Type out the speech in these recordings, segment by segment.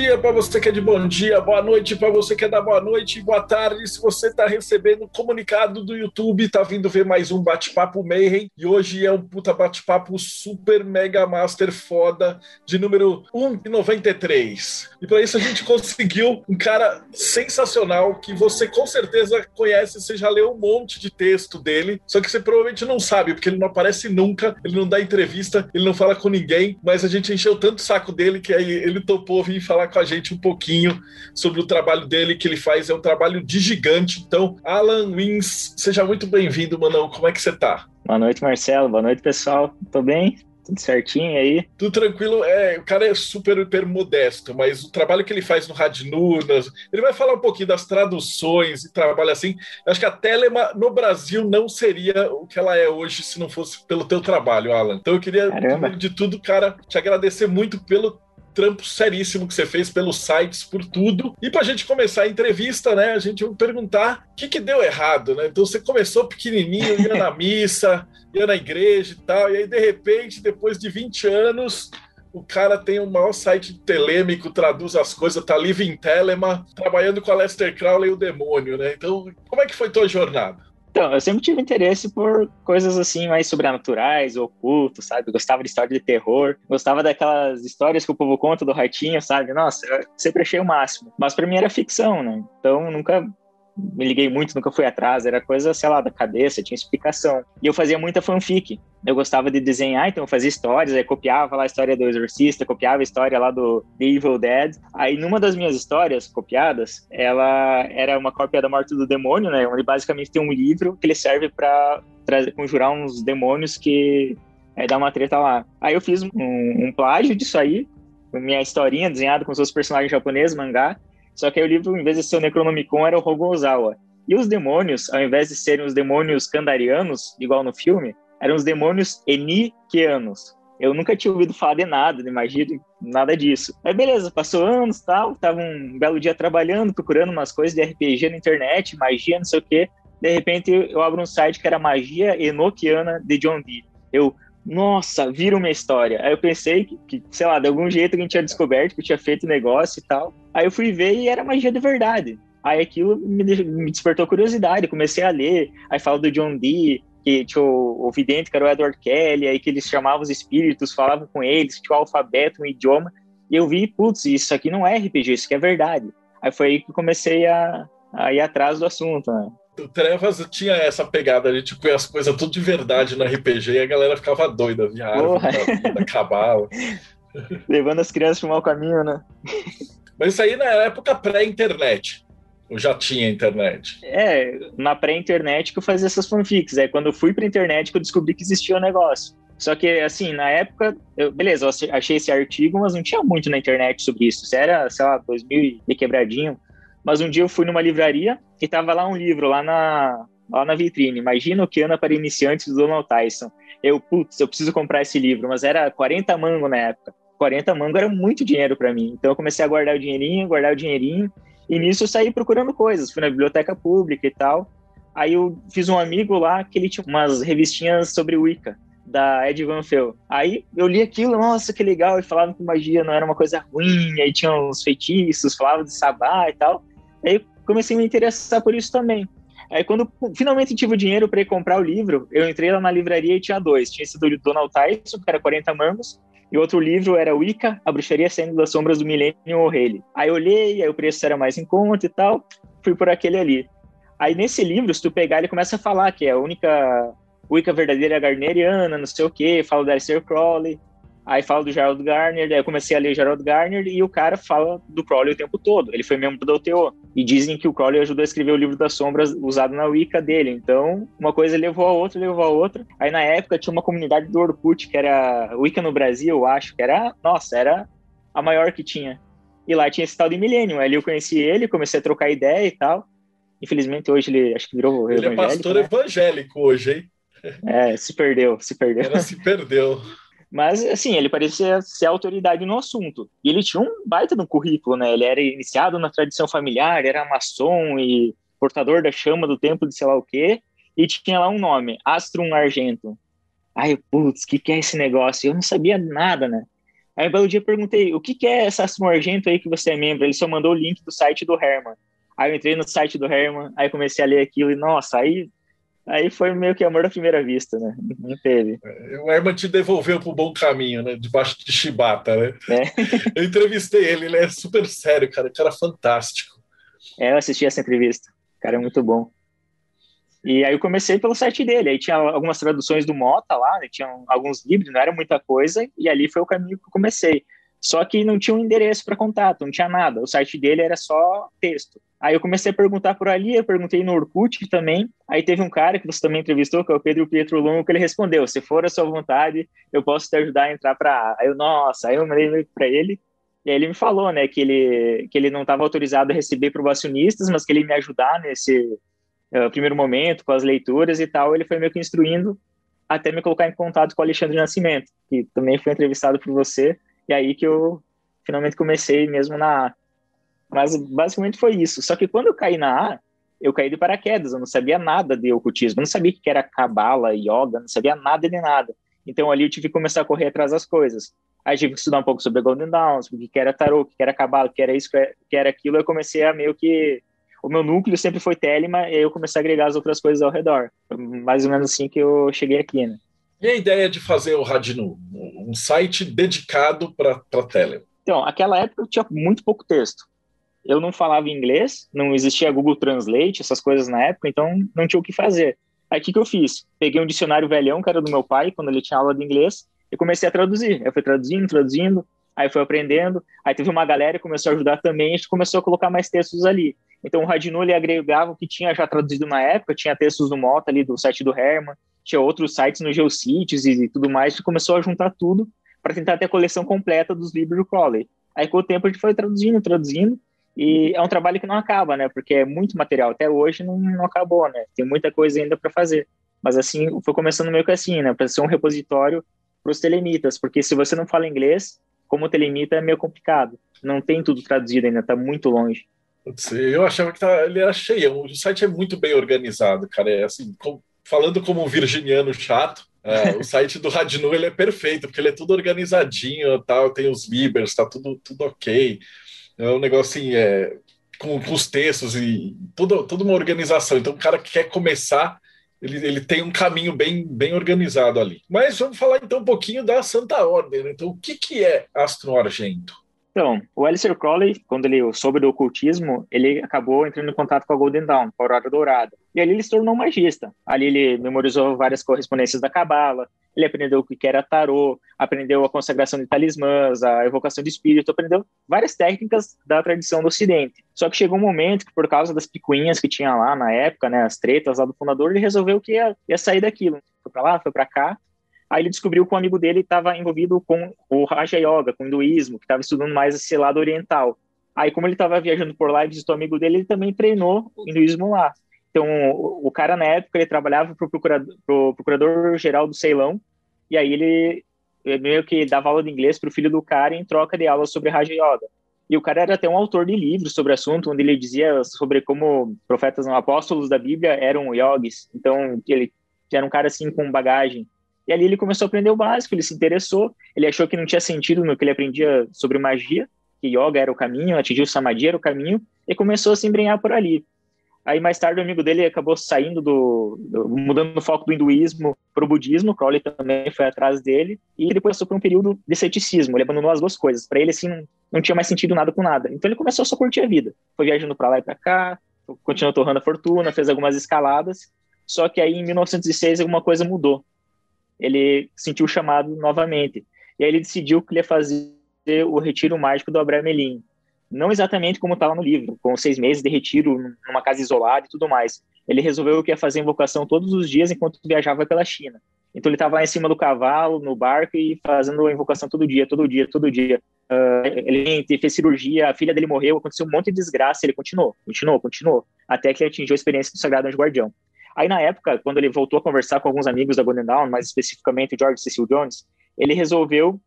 dia para você que é de bom dia, boa noite para você que é da boa noite, boa tarde. Se você está recebendo comunicado do YouTube, está vindo ver mais um bate-papo Mayhem. E hoje é um puta bate-papo super mega master foda de número 1,93. E para isso a gente conseguiu um cara sensacional que você com certeza conhece, você já leu um monte de texto dele, só que você provavelmente não sabe, porque ele não aparece nunca, ele não dá entrevista, ele não fala com ninguém, mas a gente encheu tanto o saco dele que aí ele topou vir falar com a gente um pouquinho sobre o trabalho dele que ele faz. É um trabalho de gigante. Então, Alan Wins, seja muito bem-vindo, Manão. Como é que você tá? Boa noite, Marcelo. Boa noite, pessoal. Tô bem? Tudo certinho aí? Tudo tranquilo. É, o cara é super, hiper modesto, mas o trabalho que ele faz no Radnunas, ele vai falar um pouquinho das traduções e trabalho assim. Eu acho que a Telema no Brasil não seria o que ela é hoje se não fosse pelo teu trabalho, Alan. Então eu queria, Caramba. de tudo, cara, te agradecer muito pelo trampo seríssimo que você fez pelos sites, por tudo. E para a gente começar a entrevista, né, a gente vai perguntar o que, que deu errado, né? Então você começou pequenininho, ia na missa, ia na igreja e tal, e aí de repente, depois de 20 anos, o cara tem o maior site telêmico, traduz as coisas, tá livre em Telema, trabalhando com a Lester Crowley e o demônio, né? Então, como é que foi tua jornada? Então, eu sempre tive interesse por coisas assim mais sobrenaturais, ocultos, sabe? gostava de história de terror, gostava daquelas histórias que o povo conta do ratinho, sabe? Nossa, eu sempre achei o máximo. Mas para mim era ficção, né? Então nunca me liguei muito, nunca fui atrás, era coisa, sei lá, da cabeça, tinha explicação. E eu fazia muita fanfic. Eu gostava de desenhar, então eu fazia histórias, aí copiava lá a história do Exorcista, copiava a história lá do The Evil Dead. Aí numa das minhas histórias copiadas, ela era uma cópia da Morte do Demônio, né? Onde basicamente tem um livro que ele serve para conjurar uns demônios que é, dá uma treta lá. Aí eu fiz um, um plágio disso aí, minha historinha desenhada com seus personagens japoneses, mangá, só que aí o livro, em vez de ser o Necronomicon, era o Rogozawa. E os demônios, ao invés de serem os demônios kandarianos, igual no filme, eram os demônios enikianos. Eu nunca tinha ouvido falar de nada, de magia, de nada disso. Aí beleza, passou anos tal, tava um belo dia trabalhando, procurando umas coisas de RPG na internet, magia, não sei o quê. De repente eu abro um site que era Magia Enochiana de John Dee. Eu, nossa, vira uma história. Aí eu pensei que, que, sei lá, de algum jeito a gente tinha descoberto que eu tinha feito negócio e tal. Aí eu fui ver e era magia de verdade. Aí aquilo me, me despertou curiosidade, comecei a ler. Aí fala do John Dee, que tinha o, o vidente, que era o Edward Kelly, aí que eles chamavam os espíritos, falavam com eles, tinha o alfabeto, um idioma. E eu vi, putz, isso aqui não é RPG, isso aqui é verdade. Aí foi aí que comecei a, a ir atrás do assunto, né? o Trevas tinha essa pegada, a gente tipo, as coisas tudo de verdade no RPG e a galera ficava doida, via árvore, vida, cabala. Levando as crianças para o mau caminho, né? Mas isso aí na época pré-internet. Ou já tinha internet? É, na pré-internet que eu fazia essas fanfics. É quando eu fui pra internet que eu descobri que existia o um negócio. Só que, assim, na época, eu, beleza, eu achei esse artigo, mas não tinha muito na internet sobre isso. Isso era, sei lá, 2000 e quebradinho. Mas um dia eu fui numa livraria e tava lá um livro, lá na, lá na vitrine. Imagina o que anda para iniciantes do Donald Tyson. Eu, putz, eu preciso comprar esse livro, mas era 40 mango na época. 40 mango era muito dinheiro para mim. Então eu comecei a guardar o dinheirinho, guardar o dinheirinho. E nisso eu saí procurando coisas. Fui na biblioteca pública e tal. Aí eu fiz um amigo lá que ele tinha umas revistinhas sobre Wicca, da Ed Van Fel. Aí eu li aquilo, nossa, que legal. E falavam que magia não era uma coisa ruim. Aí tinha uns feitiços, falavam de sabá e tal. Aí comecei a me interessar por isso também. Aí quando finalmente tive o dinheiro para comprar o livro, eu entrei lá na livraria e tinha dois. Tinha esse do Donald Tyson, que era 40 mangos, e outro livro era Wicca, A Bruxaria Saindo das Sombras do Milênio O'Reilly. Aí eu olhei, aí o preço era mais em conta e tal, fui por aquele ali. Aí nesse livro, se tu pegar, ele começa a falar que é a única Wicca verdadeira garneriana, não sei o quê, fala da Esther Crowley, Aí fala do Gerald Garner, daí eu comecei a ler Gerald Garner e o cara fala do Crowley o tempo todo. Ele foi membro da UTO. E dizem que o Crowley ajudou a escrever o livro das sombras usado na Wicca dele. Então, uma coisa levou a outra, levou a outra. Aí na época tinha uma comunidade do Orkut, que era Wicca no Brasil, eu acho, que era, nossa, era a maior que tinha. E lá tinha esse tal de Millennium. Ali eu conheci ele, comecei a trocar ideia e tal. Infelizmente hoje ele acho que virou ele é pastor né? evangélico hoje, hein? É, se perdeu, se perdeu. Ela se perdeu. Mas, assim, ele parecia ser autoridade no assunto. E ele tinha um baita no currículo, né? Ele era iniciado na tradição familiar, era maçom e portador da chama do templo de sei lá o quê. E tinha lá um nome, Astrum Argento. Aí, putz, o que, que é esse negócio? Eu não sabia nada, né? Aí, um belo dia, perguntei, o que, que é essa Astrum Argento aí que você é membro? Ele só mandou o link do site do Herman. Aí eu entrei no site do Herman, aí comecei a ler aquilo e, nossa, aí Aí foi meio que amor à primeira vista, né? Não teve. É, o Herman te devolveu pro bom caminho, né? Debaixo de chibata, né? É. Eu entrevistei ele, ele é super sério, cara. Cara fantástico. É, eu assisti essa entrevista. O cara é muito bom. E aí eu comecei pelo site dele. Aí tinha algumas traduções do Mota lá, né? tinha alguns livros, não era muita coisa. E ali foi o caminho que eu comecei. Só que não tinha um endereço para contato, não tinha nada. O site dele era só texto. Aí eu comecei a perguntar por ali, eu perguntei no Orkut também. Aí teve um cara que você também entrevistou, que é o Pedro Pietro Longo, que ele respondeu: se for a sua vontade, eu posso te ajudar a entrar para Aí eu, nossa, aí eu mandei para ele. E aí ele me falou, né, que ele, que ele não estava autorizado a receber provacionistas, mas que ele ia me ajudar nesse uh, primeiro momento, com as leituras e tal. Ele foi meio que instruindo até me colocar em contato com o Alexandre Nascimento, que também foi entrevistado por você. E aí que eu finalmente comecei mesmo na mas basicamente foi isso. Só que quando eu caí na A, eu caí de paraquedas, eu não sabia nada de ocultismo, eu não sabia o que era cabala, yoga, não sabia nada de nada. Então ali eu tive que começar a correr atrás das coisas. Aí tive que estudar um pouco sobre Golden Downs, o que era tarô, o que era cabala, o que era isso, o que era aquilo. Eu comecei a meio que o meu núcleo sempre foi Telema, e aí eu comecei a agregar as outras coisas ao redor. Mais ou menos assim que eu cheguei aqui, né? E a ideia de fazer o Radinu, um site dedicado para Telema? Então, aquela época eu tinha muito pouco texto eu não falava inglês, não existia Google Translate, essas coisas na época, então não tinha o que fazer. Aí o que, que eu fiz? Peguei um dicionário velhão, que era do meu pai, quando ele tinha aula de inglês, e comecei a traduzir. Eu fui traduzindo, traduzindo, aí fui aprendendo. Aí teve uma galera que começou a ajudar também, a gente começou a colocar mais textos ali. Então o Radinu ele agregava o que tinha já traduzido na época, tinha textos do Mota ali, do site do Herman, tinha outros sites no Geocities e tudo mais, e começou a juntar tudo para tentar ter a coleção completa dos livros do Crowley. Aí com o tempo a gente foi traduzindo, traduzindo, e é um trabalho que não acaba, né? Porque é muito material. Até hoje não, não acabou, né? Tem muita coisa ainda para fazer. Mas assim, foi começando meio que assim, né? Para ser um repositório para os telemitas. Porque se você não fala inglês, como telemita é meio complicado. Não tem tudo traduzido ainda, tá muito longe. Eu achava que tá, ele era cheio. O site é muito bem organizado, cara. É assim, com, falando como um virginiano chato, é, o site do Radinu ele é perfeito, porque ele é tudo organizadinho, tal, tem os libers, tá tudo, tudo ok. É um negócio assim, é, com, com os textos e toda, toda uma organização. Então, o cara que quer começar, ele, ele tem um caminho bem, bem organizado ali. Mas vamos falar então um pouquinho da Santa Ordem. Né? Então, o que, que é Astro Argento? Então, o Alistair Crowley, quando ele soube do ocultismo, ele acabou entrando em contato com a Golden Dawn, com a Aurora Dourada. E ali ele se tornou um magista. Ali ele memorizou várias correspondências da Cabala, ele aprendeu o que era tarô, aprendeu a consagração de talismãs, a evocação de espírito, aprendeu várias técnicas da tradição do Ocidente. Só que chegou um momento que, por causa das picuinhas que tinha lá na época, né, as tretas lá do fundador, ele resolveu que ia, ia sair daquilo. Foi para lá, foi para cá, Aí ele descobriu que um amigo dele estava envolvido com o Raja Yoga, com o hinduísmo, que estava estudando mais esse lado oriental. Aí, como ele estava viajando por lá e visitou o amigo dele, ele também treinou o hinduísmo lá. Então, o, o cara, na época, ele trabalhava para o procurador, procurador-geral do Ceilão, e aí ele, ele meio que dava aula de inglês para o filho do cara em troca de aulas sobre Raja Yoga. E o cara era até um autor de livros sobre o assunto, onde ele dizia sobre como profetas não apóstolos da Bíblia eram yogis. Então, ele era um cara assim com bagagem. E ali ele começou a aprender o básico, ele se interessou, ele achou que não tinha sentido no que ele aprendia sobre magia, que yoga era o caminho, atingir o samadhi era o caminho, e começou a se embrenhar por ali. Aí mais tarde o amigo dele acabou saindo do, do mudando o foco do hinduísmo para o budismo, Crowley também foi atrás dele, e depois passou por um período de ceticismo, ele abandonou as duas coisas. Para ele assim não, não tinha mais sentido nada com nada. Então ele começou a só curtir a vida. Foi viajando para lá e para cá, continuou torrando a fortuna, fez algumas escaladas. Só que aí em 1906 alguma coisa mudou ele sentiu o chamado novamente. E aí ele decidiu que ele ia fazer o retiro mágico do Abramelin. Não exatamente como está lá no livro, com seis meses de retiro numa casa isolada e tudo mais. Ele resolveu que ia fazer invocação todos os dias enquanto viajava pela China. Então ele estava em cima do cavalo, no barco e fazendo a invocação todo dia, todo dia, todo dia. Uh, ele fez cirurgia, a filha dele morreu, aconteceu um monte de desgraça, ele continuou, continuou, continuou, até que ele atingiu a experiência do Sagrado Anjo Guardião. Aí, na época, quando ele voltou a conversar com alguns amigos da Golden Dawn, mais especificamente o George Cecil Jones, ele resolveu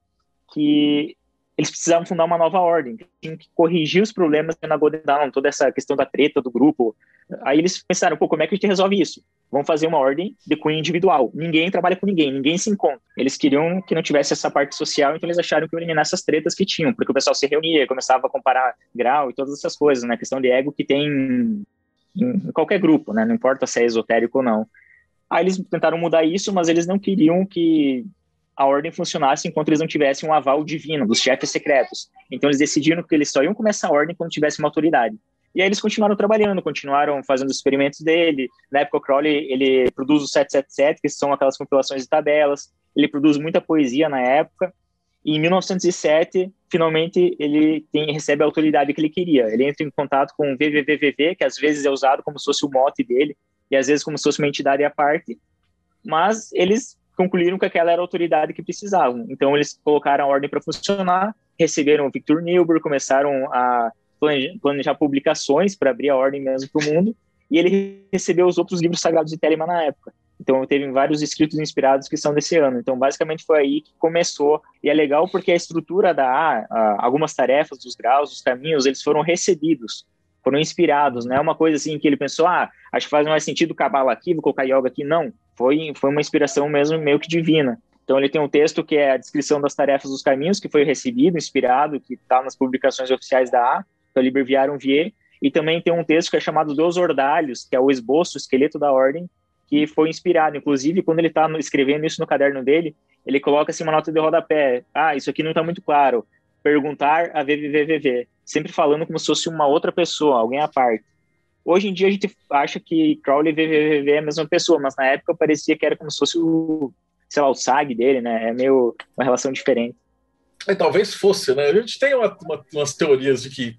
que eles precisavam fundar uma nova ordem, tinham que corrigir os problemas na Golden Dawn, toda essa questão da treta do grupo. Aí eles pensaram, pô, como é que a gente resolve isso? Vamos fazer uma ordem de cunho individual. Ninguém trabalha com ninguém, ninguém se encontra. Eles queriam que não tivesse essa parte social, então eles acharam que iam eliminar essas tretas que tinham, porque o pessoal se reunia, começava a comparar grau e todas essas coisas, né? Questão de ego que tem em qualquer grupo, né? Não importa se é esotérico ou não. Aí eles tentaram mudar isso, mas eles não queriam que a ordem funcionasse enquanto eles não tivessem um aval divino dos chefes secretos. Então eles decidiram que eles só iam começar a ordem quando tivesse uma autoridade. E aí eles continuaram trabalhando, continuaram fazendo os experimentos dele. Na época, o Crowley, ele produz o 777, que são aquelas compilações de tabelas. Ele produz muita poesia na época. E em 1907, finalmente, ele tem, recebe a autoridade que ele queria. Ele entra em contato com o VVVVV, que às vezes é usado como se fosse o mote dele, e às vezes como se fosse uma entidade à parte. Mas eles concluíram que aquela era a autoridade que precisavam. Então, eles colocaram a ordem para funcionar, receberam o Victor Newberg, começaram a planejar publicações para abrir a ordem mesmo para o mundo, e ele recebeu os outros livros sagrados de Telemann na época. Então, teve vários escritos inspirados que são desse ano. Então, basicamente foi aí que começou. E é legal porque a estrutura da A, algumas tarefas dos graus, dos caminhos, eles foram recebidos, foram inspirados. Não é uma coisa assim que ele pensou, ah, acho que faz mais sentido cabala aqui, vou colocar yoga aqui. Não, foi, foi uma inspiração mesmo meio que divina. Então, ele tem um texto que é a descrição das tarefas dos caminhos, que foi recebido, inspirado, que está nas publicações oficiais da A, que é o Liber Viarum Vie. E também tem um texto que é chamado Dos Ordalhos, que é o esboço, o esqueleto da ordem, que foi inspirado. Inclusive, quando ele está escrevendo isso no caderno dele, ele coloca assim uma nota de rodapé. Ah, isso aqui não está muito claro. Perguntar a VVVVV. Sempre falando como se fosse uma outra pessoa, alguém à parte. Hoje em dia a gente acha que Crowley e VVVV é a mesma pessoa, mas na época parecia que era como se fosse o, sei lá, o SAG dele, né? É meio uma relação diferente. É, talvez fosse, né? A gente tem uma, uma, umas teorias de que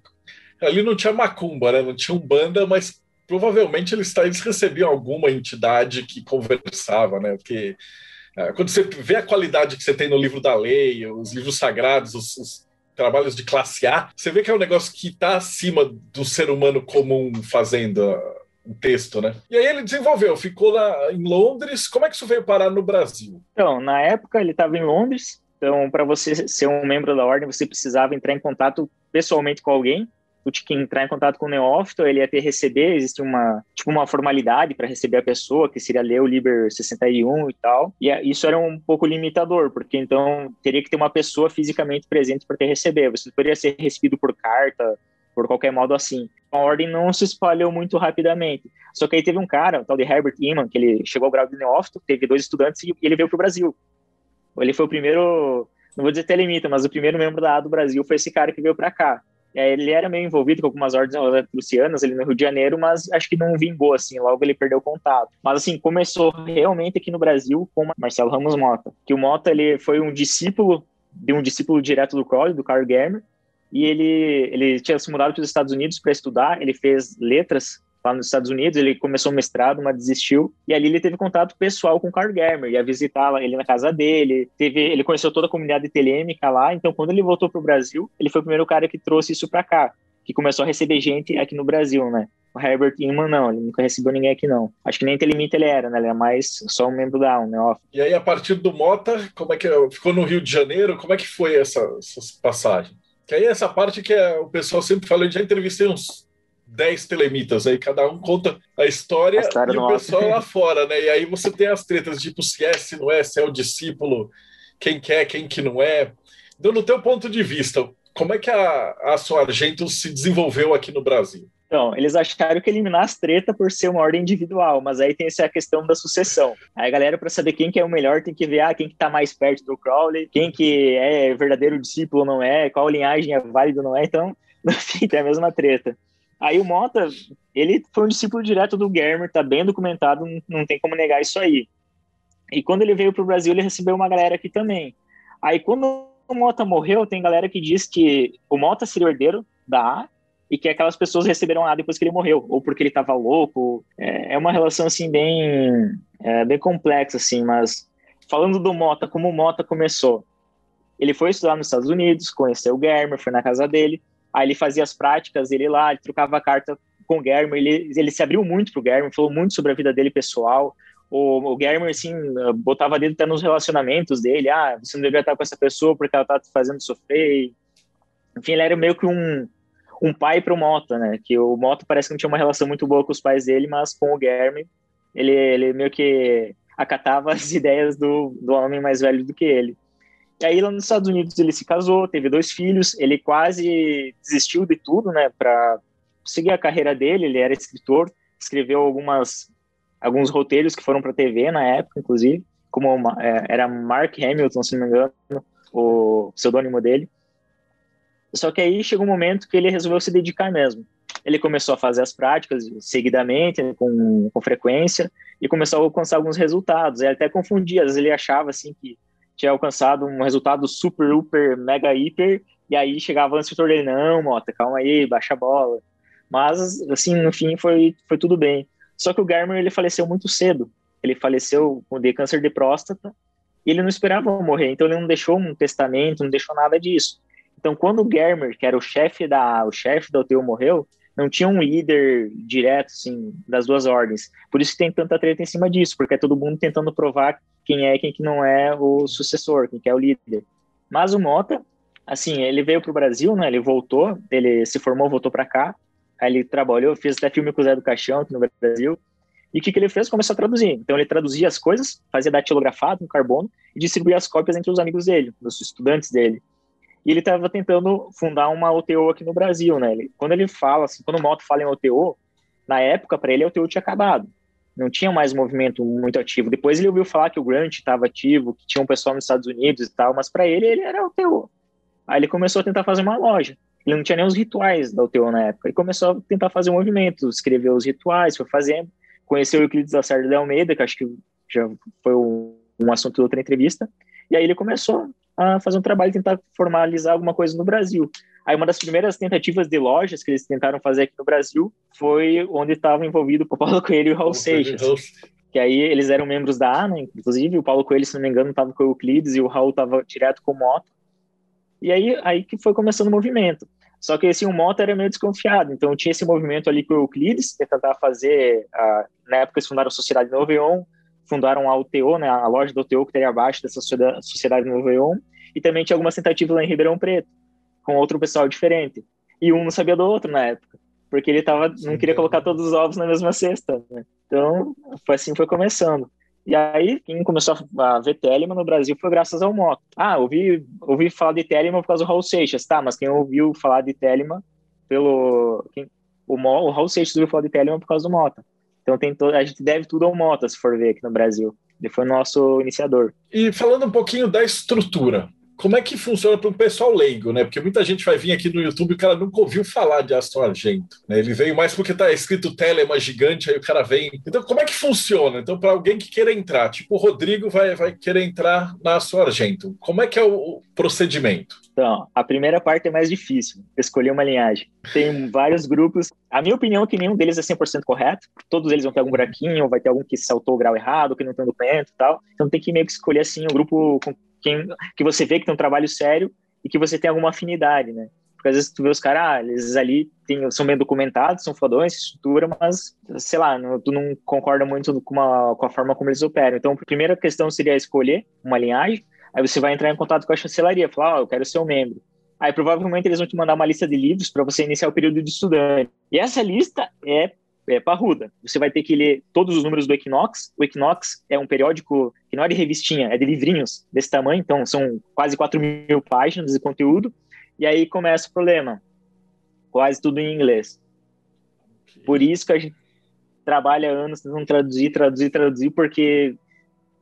ali não tinha macumba, né? Não tinha umbanda, mas provavelmente eles, eles recebiam alguma entidade que conversava, né? Porque é, quando você vê a qualidade que você tem no livro da lei, os livros sagrados, os, os trabalhos de classe A, você vê que é um negócio que está acima do ser humano comum fazendo um texto, né? E aí ele desenvolveu, ficou lá em Londres. Como é que isso veio parar no Brasil? Então, na época ele estava em Londres. Então, para você ser um membro da ordem, você precisava entrar em contato pessoalmente com alguém tu tinha que entrar em contato com o neófito, ele ia ter receber, existe uma, tipo, uma formalidade para receber a pessoa, que seria ler o Liber 61 e tal, e isso era um pouco limitador, porque então teria que ter uma pessoa fisicamente presente para ter receber, você poderia ser recebido por carta, por qualquer modo assim. A ordem não se espalhou muito rapidamente. Só que aí teve um cara, o tal de Herbert Eman, que ele chegou ao grau de neófito, teve dois estudantes e ele veio para o Brasil. Ele foi o primeiro, não vou dizer telemita, mas o primeiro membro da A do Brasil foi esse cara que veio para cá. É, ele era meio envolvido com algumas ordens lucianas ali no Rio de Janeiro, mas acho que não vingou, assim, logo ele perdeu contato. Mas, assim, começou realmente aqui no Brasil com Marcelo Ramos Mota, que o Mota, ele foi um discípulo, de um discípulo direto do Crowley, do Carl Germer, e ele, ele tinha se mudado para os Estados Unidos para estudar, ele fez letras lá nos Estados Unidos, ele começou mestrado, mas desistiu, e ali ele teve contato pessoal com o Carl Germer, ia visitar ele na casa dele, teve, ele conheceu toda a comunidade telêmica lá, então quando ele voltou para o Brasil, ele foi o primeiro cara que trouxe isso para cá, que começou a receber gente aqui no Brasil, né? O Herbert Inman não, ele nunca recebeu ninguém aqui não. Acho que nem Telemita ele era, né? Ele era mais só um membro da né? E aí, a partir do Mota, como é que é? ficou no Rio de Janeiro? Como é que foi essa, essa passagem? Que aí essa parte que é, o pessoal sempre fala, eu já entrevistei uns 10 telemitas, aí cada um conta a história, a história e o pessoal lá fora, né? E aí você tem as tretas, tipo, se é, se não é, se é o discípulo, quem quer, quem que não é. Então, no teu ponto de vista, como é que a, a sua Argento se desenvolveu aqui no Brasil? Então, eles acharam que eliminar as tretas por ser uma ordem individual, mas aí tem essa questão da sucessão. Aí a galera, para saber quem que é o melhor, tem que ver ah, quem que tá mais perto do Crowley, quem que é verdadeiro discípulo ou não é, qual linhagem é válida ou não é, então, no fim, tem a mesma treta. Aí o Mota, ele foi um discípulo direto do Germer, tá bem documentado, não, tem como negar isso aí. E quando ele veio para o Brasil, ele recebeu uma galera aqui também. Aí quando o Mota morreu, tem galera que diz que o Mota seria o herdeiro da A e que aquelas pessoas receberam A depois que ele morreu, ou porque ele estava louco. É, é, uma relação assim bem, é, bem complexa assim, mas falando do Mota, como o Mota começou, ele foi estudar nos Estados Unidos, conheceu o Germer, foi na casa dele. Aí ele fazia as práticas, ele lá, ele trocava carta com o Germer, ele, ele se abriu muito pro Germer, falou muito sobre a vida dele pessoal. O, o Germer, assim, botava dedo até nos relacionamentos dele. Ah, você não deveria estar com essa pessoa porque ela tá te fazendo sofrer. Enfim, ele era meio que um, um pai pro Mota, né? Que o Mota parece que não tinha uma relação muito boa com os pais dele, mas com o Germer, ele, ele meio que acatava as ideias do, do homem mais velho do que ele. E aí lá nos Estados Unidos ele se casou, teve dois filhos, ele quase desistiu de tudo, né, para seguir a carreira dele, ele era escritor, escreveu algumas alguns roteiros que foram para TV na época, inclusive, como uma, é, era Mark Hamilton, se não me engano, o pseudônimo dele. Só que aí chegou um momento que ele resolveu se dedicar mesmo. Ele começou a fazer as práticas seguidamente, com, com frequência, e começou a alcançar alguns resultados. Ele até confundia, às vezes ele achava assim que tinha alcançado um resultado super, super, mega, hiper, e aí chegava o instrutor dele, não, Mota, calma aí, baixa a bola. Mas, assim, no fim foi, foi tudo bem. Só que o Garmer, ele faleceu muito cedo. Ele faleceu de câncer de próstata, e ele não esperava morrer, então ele não deixou um testamento, não deixou nada disso. Então, quando o Germer, que era o chefe da o chefe da UTU morreu, não tinha um líder direto, assim, das duas ordens. Por isso que tem tanta treta em cima disso, porque é todo mundo tentando provar quem é quem que não é o sucessor, quem que é o líder. Mas o Mota, assim, ele veio para o Brasil, né? Ele voltou, ele se formou, voltou para cá. Aí ele trabalhou, fez até filme com o Zé do Caixão aqui no Brasil. E o que, que ele fez? Começou a traduzir. Então ele traduzia as coisas, fazia datilografado no carbono e distribuía as cópias entre os amigos dele, os estudantes dele. E ele estava tentando fundar uma OTO aqui no Brasil, né? Ele, quando ele fala, assim, quando o Moto fala em OTO, na época, para ele, a OTO tinha acabado. Não tinha mais movimento muito ativo. Depois ele ouviu falar que o Grant estava ativo, que tinha um pessoal nos Estados Unidos e tal, mas para ele, ele era OTO. Aí ele começou a tentar fazer uma loja. Ele não tinha nem os rituais da OTO na época. Ele começou a tentar fazer um movimento, escrever os rituais, foi fazendo. Conheceu o Euclides da Sarda de Almeida, que acho que já foi um assunto de outra entrevista. E aí ele começou a fazer um trabalho, tentar formalizar alguma coisa no Brasil. Aí uma das primeiras tentativas de lojas que eles tentaram fazer aqui no Brasil foi onde estava envolvido o Paulo Coelho e o Raul Seixas. Que aí eles eram membros da ANA, inclusive, o Paulo Coelho, se não me engano, estava com o Euclides e o Raul estava direto com o Moto. E aí, aí que foi começando o movimento. Só que assim, o Moto era meio desconfiado, então tinha esse movimento ali com o Euclides, tentar fazer, a, na época eles fundaram a Sociedade Noveon, fundaram a UTO, né, a loja do UTO que teria abaixo dessa Sociedade Noveon, e também tinha algumas tentativas lá em Ribeirão Preto, com outro pessoal diferente. E um não sabia do outro na época, porque ele tava, não queria colocar todos os ovos na mesma cesta. Né? Então, foi assim foi começando. E aí, quem começou a ver Telemann no Brasil foi graças ao Moto. Ah, ouvi, ouvi falar de Telemann por causa do Raul Seixas, tá, mas quem ouviu falar de Telemann pelo... Quem, o, Mo, o Raul Seixas ouviu falar de Telemann por causa do Mota. Então tem to, a gente deve tudo ao Mota, se for ver aqui no Brasil. Ele foi o nosso iniciador. E falando um pouquinho da estrutura, como é que funciona para o pessoal leigo, né? Porque muita gente vai vir aqui no YouTube e o cara nunca ouviu falar de Aston Argento. Né? Ele veio mais porque está escrito Telema gigante, aí o cara vem. Então, como é que funciona? Então, para alguém que queira entrar, tipo o Rodrigo vai, vai querer entrar na Aston Argento, como é que é o, o procedimento? Então, a primeira parte é mais difícil, escolher uma linhagem. Tem vários grupos. A minha opinião é que nenhum deles é 100% correto. Todos eles vão ter algum buraquinho, vai ter algum que saltou o grau errado, que não tem um documento e tal. Então tem que meio que escolher assim um grupo com quem, que você vê que tem um trabalho sério e que você tem alguma afinidade, né? Porque às vezes tu vê os caras, ah, eles ali tem, são bem documentados, são fodões, estrutura, mas, sei lá, não, tu não concorda muito com, uma, com a forma como eles operam. Então, a primeira questão seria escolher uma linhagem, aí você vai entrar em contato com a chancelaria, falar, ó, oh, eu quero ser um membro. Aí provavelmente eles vão te mandar uma lista de livros para você iniciar o período de estudante. E essa lista é é, parruda. Você vai ter que ler todos os números do Equinox. O Equinox é um periódico que não é de revistinha, é de livrinhos desse tamanho, então são quase 4 mil páginas de conteúdo. E aí começa o problema. Quase tudo em inglês. Por isso que a gente trabalha anos tentando traduzir, traduzir, traduzir, porque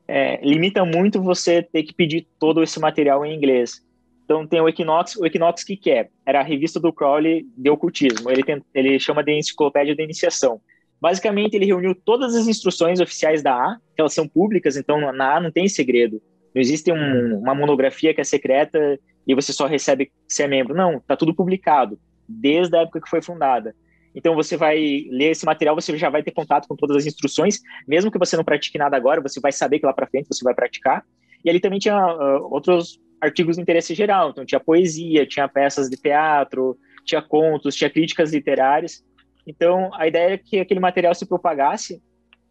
é, limita muito você ter que pedir todo esse material em inglês. Então tem o Equinox, o Equinox que quer? É? Era a revista do Crowley de ocultismo. Ele, tem, ele chama de enciclopédia da iniciação. Basicamente, ele reuniu todas as instruções oficiais da A, que elas são públicas, então na A não tem segredo. Não existe um, uma monografia que é secreta e você só recebe se é membro. Não, tá tudo publicado, desde a época que foi fundada. Então você vai ler esse material, você já vai ter contato com todas as instruções, mesmo que você não pratique nada agora, você vai saber que lá para frente você vai praticar. E ali também tinha uh, outros artigos de interesse geral. Então, tinha poesia, tinha peças de teatro, tinha contos, tinha críticas literárias. Então, a ideia é que aquele material se propagasse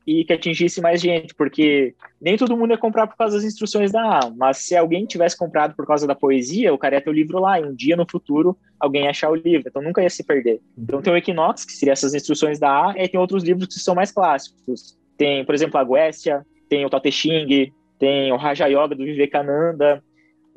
e que atingisse mais gente, porque nem todo mundo ia comprar por causa das instruções da A, mas se alguém tivesse comprado por causa da poesia, o cara ia ter o livro lá, e um dia no futuro alguém ia achar o livro, então nunca ia se perder. Então tem o Equinox, que seria essas instruções da A, e tem outros livros que são mais clássicos. Tem, por exemplo, a Guécia, tem o Tao Te Ching, tem o Raja Yoga do Vivekananda,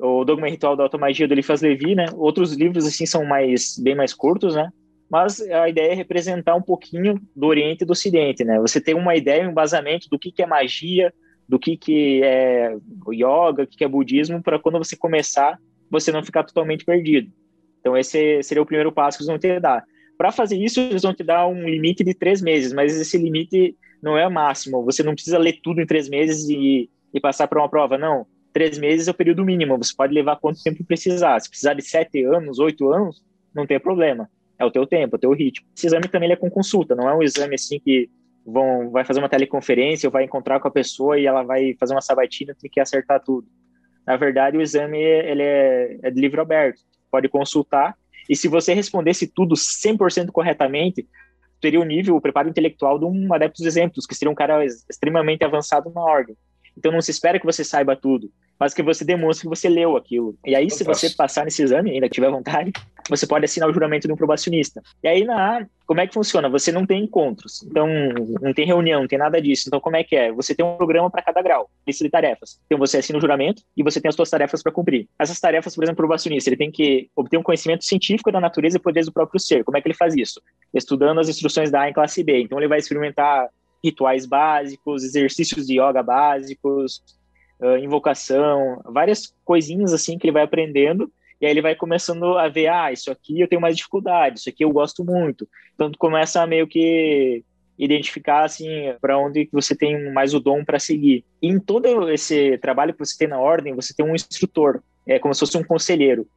o Dogma Ritual da Automagia do Eliphas Levi, né? Outros livros, assim, são mais, bem mais curtos, né? Mas a ideia é representar um pouquinho do Oriente e do Ocidente, né? Você tem uma ideia, um embasamento do que, que é magia, do que, que é yoga, o que, que é budismo, para quando você começar, você não ficar totalmente perdido. Então, esse seria o primeiro passo que eles vão te dar. Para fazer isso, eles vão te dar um limite de três meses, mas esse limite não é máximo. Você não precisa ler tudo em três meses e, e passar para uma prova, não três meses é o período mínimo, você pode levar quanto tempo precisar. Se precisar de sete anos, oito anos, não tem problema. É o teu tempo, é o teu ritmo. Esse exame também é com consulta, não é um exame assim que vão, vai fazer uma teleconferência ou vai encontrar com a pessoa e ela vai fazer uma sabatina, tem que acertar tudo. Na verdade, o exame ele é, é de livro aberto, pode consultar, e se você respondesse tudo 100% corretamente, teria o nível, o preparo intelectual de um adepto dos exemplos, que seria um cara extremamente avançado na ordem. Então não se espera que você saiba tudo, mas que você demonstre que você leu aquilo. E aí, se você passar nesse exame, ainda tiver vontade, você pode assinar o juramento de um probacionista. E aí, na como é que funciona? Você não tem encontros, então não tem reunião, não tem nada disso. Então, como é que é? Você tem um programa para cada grau, lista de tarefas. Então, você assina o juramento e você tem as suas tarefas para cumprir. Essas tarefas, por exemplo, o probacionista, ele tem que obter um conhecimento científico da natureza e poderes do próprio ser. Como é que ele faz isso? Estudando as instruções da A em classe B. Então, ele vai experimentar rituais básicos, exercícios de yoga básicos, uh, invocação, várias coisinhas assim que ele vai aprendendo e aí ele vai começando a ver, ah, isso aqui eu tenho mais dificuldade, isso aqui eu gosto muito. Então tu começa a meio que identificar assim para onde você tem mais o dom para seguir. E em todo esse trabalho que você tem na ordem, você tem um instrutor, é como se fosse um conselheiro.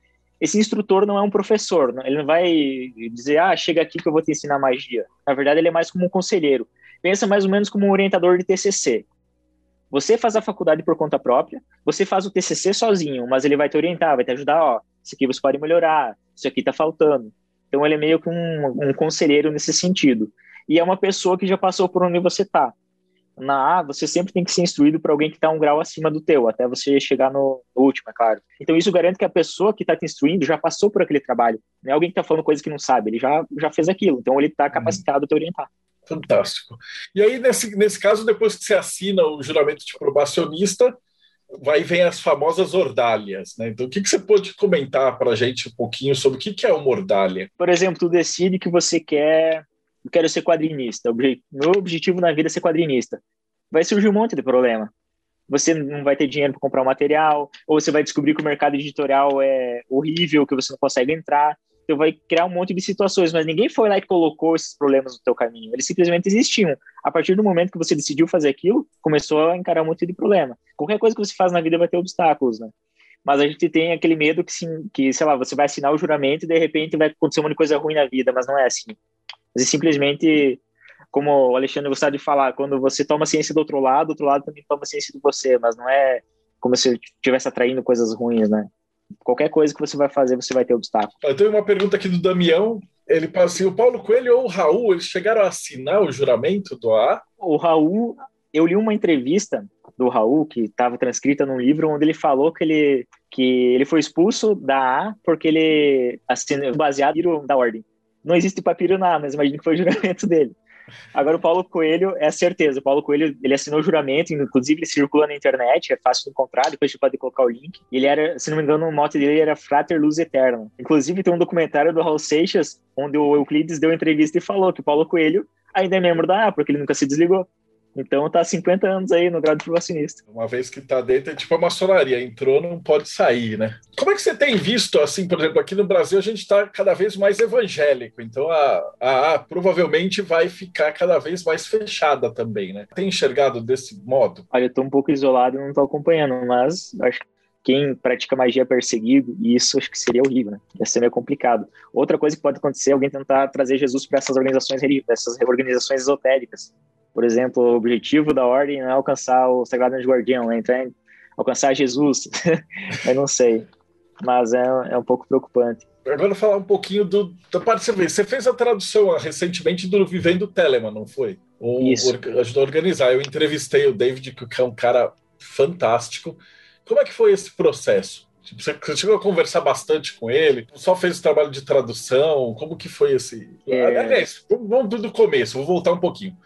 Esse instrutor não é um professor, ele não vai dizer, ah, chega aqui que eu vou te ensinar magia. Na verdade, ele é mais como um conselheiro pensa mais ou menos como um orientador de TCC. Você faz a faculdade por conta própria, você faz o TCC sozinho, mas ele vai te orientar, vai te ajudar, ó, isso aqui você pode melhorar, isso aqui está faltando. Então ele é meio que um, um conselheiro nesse sentido. E é uma pessoa que já passou por onde você está. Na A, você sempre tem que ser instruído por alguém que está um grau acima do teu, até você chegar no, no último, é claro. Então isso garante que a pessoa que está te instruindo já passou por aquele trabalho. Não é alguém que está falando coisa que não sabe, ele já, já fez aquilo. Então ele está capacitado a te orientar. Fantástico. E aí, nesse, nesse caso, depois que você assina o juramento de probacionista, vai vem as famosas ordálias, né? Então, o que, que você pode comentar para a gente um pouquinho sobre o que, que é uma ordália? Por exemplo, tu decide que você quer, eu quero ser quadrinista. Meu objetivo na vida é ser quadrinista. Vai surgir um monte de problema. Você não vai ter dinheiro para comprar o material, ou você vai descobrir que o mercado editorial é horrível, que você não consegue entrar tu vai criar um monte de situações, mas ninguém foi lá e colocou esses problemas no teu caminho. Eles simplesmente existiam. A partir do momento que você decidiu fazer aquilo, começou a encarar um monte de problema. Qualquer coisa que você faz na vida vai ter obstáculos, né? Mas a gente tem aquele medo que, sim, que sei lá, você vai assinar o juramento e de repente vai acontecer uma coisa ruim na vida, mas não é assim. Você simplesmente, como o Alexandre gostava de falar, quando você toma ciência do outro lado, o outro lado também toma ciência de você, mas não é como se estivesse atraindo coisas ruins, né? Qualquer coisa que você vai fazer, você vai ter obstáculo. Eu tenho uma pergunta aqui do Damião. Ele assim: o Paulo Coelho ou o Raul, eles chegaram a assinar o juramento do AA? O Raul, eu li uma entrevista do Raul, que estava transcrita num livro, onde ele falou que ele, que ele foi expulso da A porque ele assinou baseado da ordem. Não existe papiro na A, mas imagino que foi o juramento dele. Agora, o Paulo Coelho é certeza. O Paulo Coelho, ele assinou o juramento, inclusive ele circula na internet, é fácil de encontrar, depois a gente pode colocar o link. Ele era, se não me engano, o mote dele era Frater Luz Eterna. Inclusive, tem um documentário do Raul Seixas, onde o Euclides deu entrevista e falou que o Paulo Coelho ainda é membro da A, porque ele nunca se desligou. Então tá 50 anos aí no grau de privacionista. Uma vez que tá dentro, é tipo a maçonaria, entrou, não pode sair, né? Como é que você tem visto, assim, por exemplo, aqui no Brasil a gente está cada vez mais evangélico, então a, a, a, provavelmente vai ficar cada vez mais fechada também, né? Tem enxergado desse modo? Olha, eu tô um pouco isolado e não tô acompanhando, mas acho que quem pratica magia é perseguido, e isso acho que seria horrível, né? Ia ser meio complicado. Outra coisa que pode acontecer é alguém tentar trazer Jesus para essas organizações, essas organizações esotéricas por exemplo, o objetivo da ordem não é alcançar o Sagrado Anjo Guardião, né? então é alcançar Jesus. eu não sei, mas é, é um pouco preocupante. agora falar um pouquinho do, da parte você Você fez a tradução recentemente do Vivendo Telemann, não foi? Ou Isso. ajudou a organizar. Eu entrevistei o David, que é um cara fantástico. Como é que foi esse processo? Tipo, você chegou a conversar bastante com ele? Só fez o trabalho de tradução? Como que foi esse... É... Aliás, vamos do começo, vou voltar um pouquinho.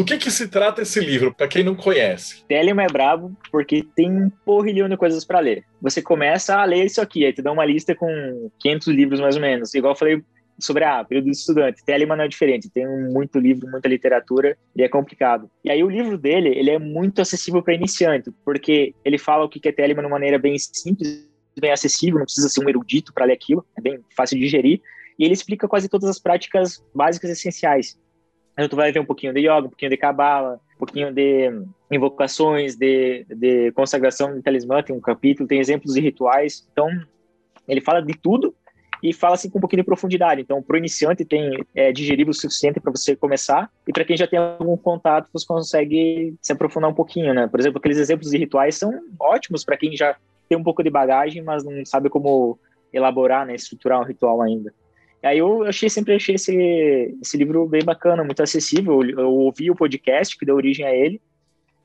Do que, que se trata esse livro, para quem não conhece? Telemann é brabo porque tem um porrilhão de coisas para ler. Você começa a ler isso aqui, aí te dá uma lista com 500 livros mais ou menos. Igual eu falei sobre a período de estudante. Telemann não é diferente, tem muito livro, muita literatura e é complicado. E aí o livro dele, ele é muito acessível para iniciante, porque ele fala o que é Telemann de uma maneira bem simples, bem acessível, não precisa ser um erudito para ler aquilo, é bem fácil de digerir. E ele explica quase todas as práticas básicas essenciais. Então, tu vai ver um pouquinho de yoga, um pouquinho de cabala, um pouquinho de invocações, de, de consagração de talismã, tem um capítulo, tem exemplos de rituais. Então, ele fala de tudo e fala assim com um pouquinho de profundidade. Então, para o iniciante tem é, digerível o suficiente para você começar e para quem já tem algum contato, você consegue se aprofundar um pouquinho, né? Por exemplo, aqueles exemplos de rituais são ótimos para quem já tem um pouco de bagagem, mas não sabe como elaborar, né, estruturar um ritual ainda. Aí eu achei, sempre achei esse, esse livro bem bacana, muito acessível. Eu ouvi o podcast que deu origem a ele,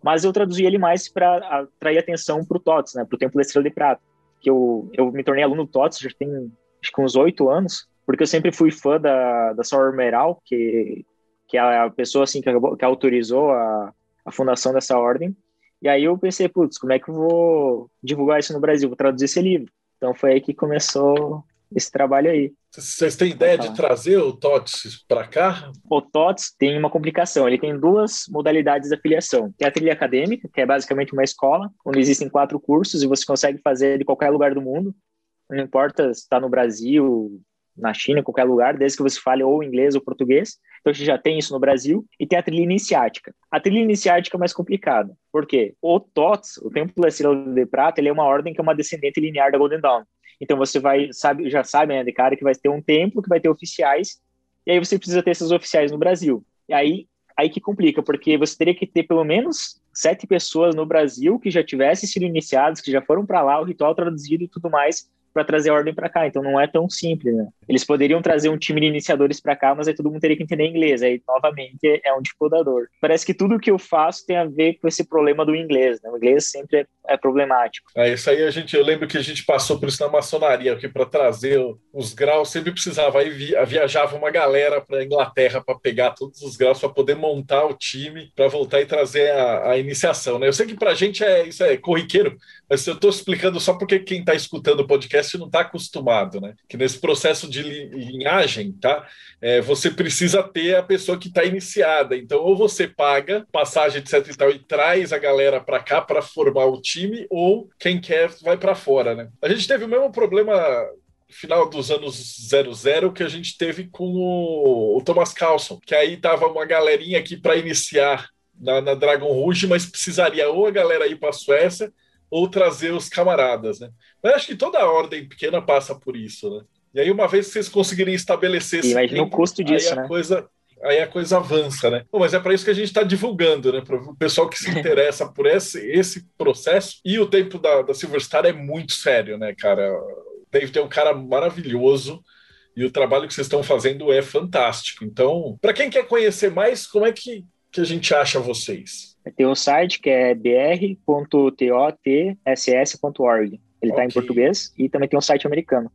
mas eu traduzi ele mais para atrair atenção para o TOTS, né, para o Templo da Estrela de Prata. Que eu, eu me tornei aluno do TOTS já tem acho que uns oito anos, porque eu sempre fui fã da, da Sor Meral, que, que é a pessoa assim, que, que autorizou a, a fundação dessa ordem. E aí eu pensei, putz, como é que eu vou divulgar isso no Brasil? Vou traduzir esse livro. Então foi aí que começou esse trabalho aí. Vocês têm ideia de trazer o TOTS para cá? O TOTS tem uma complicação. Ele tem duas modalidades de afiliação. Tem a trilha acadêmica, que é basicamente uma escola, onde existem quatro cursos e você consegue fazer de qualquer lugar do mundo. Não importa se está no Brasil, na China, em qualquer lugar, desde que você fale ou inglês ou português. Então a gente já tem isso no Brasil. E tem a trilha iniciática. A trilha iniciática é mais complicada. Por quê? O TOTS, o Templo da Estrela de Prata, ele é uma ordem que é uma descendente linear da Golden Dawn. Então você vai, sabe, já sabe, né, de cara que vai ter um templo, que vai ter oficiais, e aí você precisa ter esses oficiais no Brasil. E aí, aí que complica, porque você teria que ter pelo menos sete pessoas no Brasil que já tivessem sido iniciadas, que já foram para lá, o ritual traduzido e tudo mais, para trazer ordem para cá. Então não é tão simples, né? Eles poderiam trazer um time de iniciadores para cá, mas aí todo mundo teria que entender inglês. Aí, novamente, é um dificultador. Parece que tudo que eu faço tem a ver com esse problema do inglês, né? O inglês sempre é, é problemático. É, isso aí a gente, eu lembro que a gente passou por isso na maçonaria, porque para trazer os graus sempre precisava. Aí viajava uma galera para Inglaterra para pegar todos os graus, para poder montar o time, para voltar e trazer a, a, iniciação, né? Eu sei que para a gente é, isso é corriqueiro, mas eu estou explicando só porque quem está escutando o podcast não está acostumado, né? Que nesse processo de linhagem, tá? É, você precisa ter a pessoa que está iniciada. Então, ou você paga passagem, etc e tal, e traz a galera para cá para formar o time, ou quem quer vai para fora, né? A gente teve o mesmo problema final dos anos 00 que a gente teve com o, o Thomas Carlson, que aí tava uma galerinha aqui para iniciar na, na, Dragon Rouge, mas precisaria ou a galera ir para a Suécia ou trazer os camaradas, né? Mas acho que toda a ordem pequena passa por isso, né? E aí, uma vez que vocês conseguirem estabelecer esse. Imagina o custo disso, né? Coisa, aí a coisa avança, né? Bom, mas é para isso que a gente está divulgando, né? Para o pessoal que se interessa por esse, esse processo. E o tempo da, da Silver Star é muito sério, né, cara? Dave tem um cara maravilhoso e o trabalho que vocês estão fazendo é fantástico. Então, para quem quer conhecer mais, como é que, que a gente acha vocês? Tem um site que é br.totss.org. Ele está okay. em português e também tem um site americano.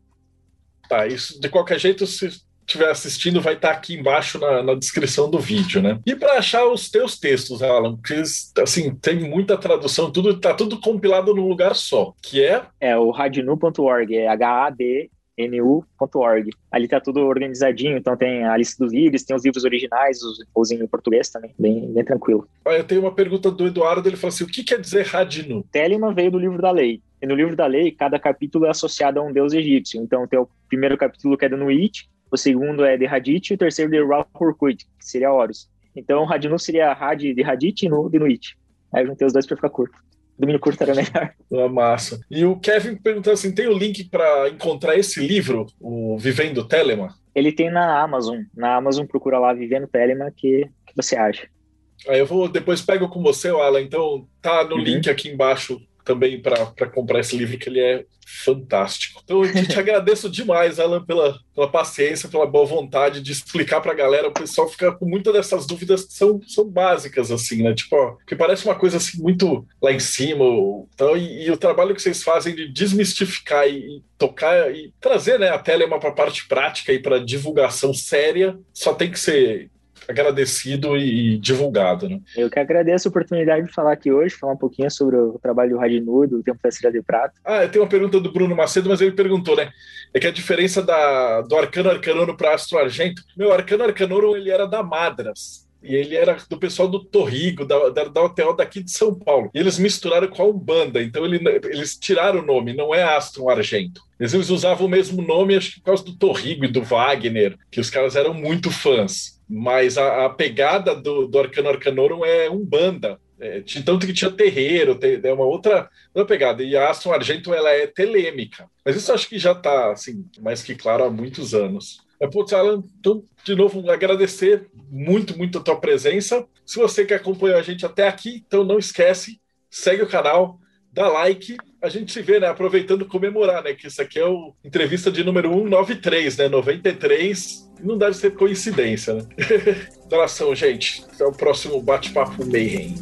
Tá, isso de qualquer jeito, se estiver assistindo, vai estar tá aqui embaixo na, na descrição do vídeo, né? E para achar os teus textos, Alan, porque assim, tem muita tradução, tudo tá tudo compilado num lugar só, que é É o radinu.org, é H A D nu.org. Ali tá tudo organizadinho, então tem a lista dos livros, tem os livros originais, os, os em português também, bem, bem tranquilo. Eu tenho uma pergunta do Eduardo, ele falou assim, o que quer dizer Radinu? Telema veio do livro da lei. E no livro da lei, cada capítulo é associado a um deus egípcio. Então tem o primeiro capítulo que é de Nuit, o segundo é de Hadith e o terceiro de Ra-Hurkut, que seria Horus. Então Radinu seria Had de Hadith e Nu de Nuit. Aí eu juntei os dois para ficar curto domínio curto era melhor. Uma massa. E o Kevin perguntou assim: tem o link para encontrar esse livro, o Vivendo Telema? Ele tem na Amazon. Na Amazon procura lá Vivendo Telema que, que você acha. Aí eu vou depois pego com você, Alan. Então tá no uhum. link aqui embaixo também para comprar esse livro, que ele é fantástico. Então, eu te agradeço demais, Alan, pela, pela paciência, pela boa vontade de explicar para a galera. O pessoal fica com muitas dessas dúvidas que são, são básicas, assim, né? Tipo, ó, que parece uma coisa assim muito lá em cima. Então, e, e o trabalho que vocês fazem de desmistificar e, e tocar e trazer né, a Telema para a parte prática e para divulgação séria, só tem que ser agradecido e, divulgado. Né? Eu que agradeço a oportunidade de falar aqui hoje, falar um pouquinho sobre o trabalho do Radinu, do Tempo da Estrela de Prata. Ah, tem uma pergunta do Bruno Macedo, mas ele perguntou, né? É que a diferença da, do Arcano Arcanono para Astro Argento, meu, Arcano Arcanono ele era da Madras, e ele era do pessoal do Torrigo, da, da, da hotel daqui de São Paulo. E eles misturaram com a Umbanda, então ele, eles tiraram o nome, não é Astro Argento. Eles, eles usavam o mesmo nome, acho que por causa do Torrigo e do Wagner, que os caras eram muito fãs mas a, a pegada do, do Arcano Arcanorum é Umbanda. É, tanto que tinha terreiro, é uma outra, outra pegada. E a Aston Argento ela é telêmica. Mas isso acho que já está assim, mais que claro há muitos anos. É, putz, Alan, então, de novo, agradecer muito, muito a tua presença. Se você que acompanhou a gente até aqui, então não esquece, segue o canal, dá like. A gente se vê, né? Aproveitando comemorar, né? Que isso aqui é o entrevista de número 193, né? 93 não deve ser coincidência, né? Donação, gente. Até o próximo bate-papo Mayhem.